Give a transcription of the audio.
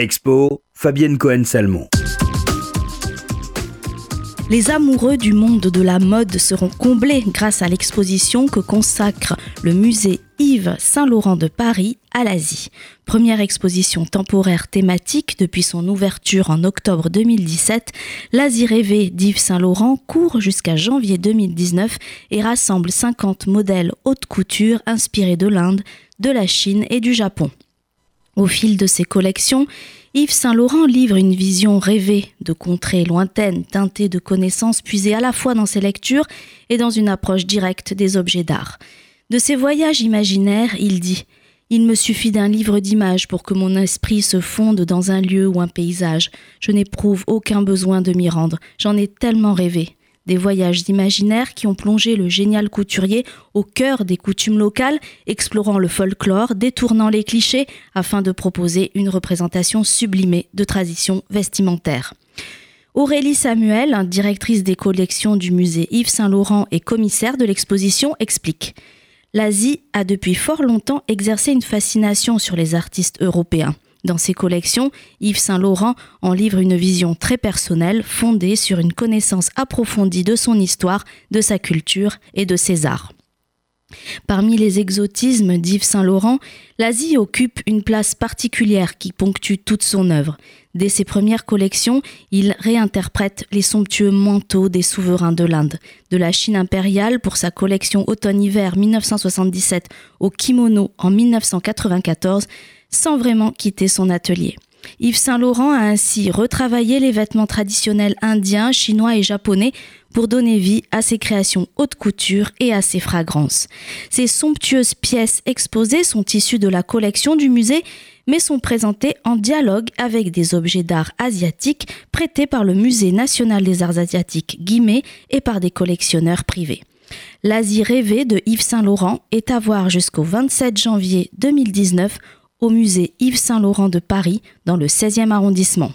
Expo, Fabienne Cohen-Salmon. Les amoureux du monde de la mode seront comblés grâce à l'exposition que consacre le musée Yves Saint-Laurent de Paris à l'Asie. Première exposition temporaire thématique depuis son ouverture en octobre 2017, l'Asie rêvée d'Yves Saint-Laurent court jusqu'à janvier 2019 et rassemble 50 modèles haute couture inspirés de l'Inde, de la Chine et du Japon. Au fil de ses collections, Yves Saint-Laurent livre une vision rêvée de contrées lointaines, teintées de connaissances puisées à la fois dans ses lectures et dans une approche directe des objets d'art. De ses voyages imaginaires, il dit Il me suffit d'un livre d'images pour que mon esprit se fonde dans un lieu ou un paysage. Je n'éprouve aucun besoin de m'y rendre. J'en ai tellement rêvé des voyages imaginaires qui ont plongé le génial couturier au cœur des coutumes locales, explorant le folklore, détournant les clichés afin de proposer une représentation sublimée de traditions vestimentaires. Aurélie Samuel, directrice des collections du musée Yves Saint-Laurent et commissaire de l'exposition, explique L'Asie a depuis fort longtemps exercé une fascination sur les artistes européens. Dans ses collections, Yves Saint-Laurent en livre une vision très personnelle fondée sur une connaissance approfondie de son histoire, de sa culture et de ses arts. Parmi les exotismes d'Yves Saint-Laurent, l'Asie occupe une place particulière qui ponctue toute son œuvre. Dès ses premières collections, il réinterprète les somptueux manteaux des souverains de l'Inde, de la Chine impériale pour sa collection automne-hiver 1977 au kimono en 1994 sans vraiment quitter son atelier. Yves Saint-Laurent a ainsi retravaillé les vêtements traditionnels indiens, chinois et japonais pour donner vie à ses créations haute couture et à ses fragrances. Ces somptueuses pièces exposées sont issues de la collection du musée, mais sont présentées en dialogue avec des objets d'art asiatiques prêtés par le Musée national des arts asiatiques Guimet et par des collectionneurs privés. L'Asie rêvée de Yves Saint-Laurent est à voir jusqu'au 27 janvier 2019 au musée Yves Saint-Laurent de Paris dans le 16e arrondissement.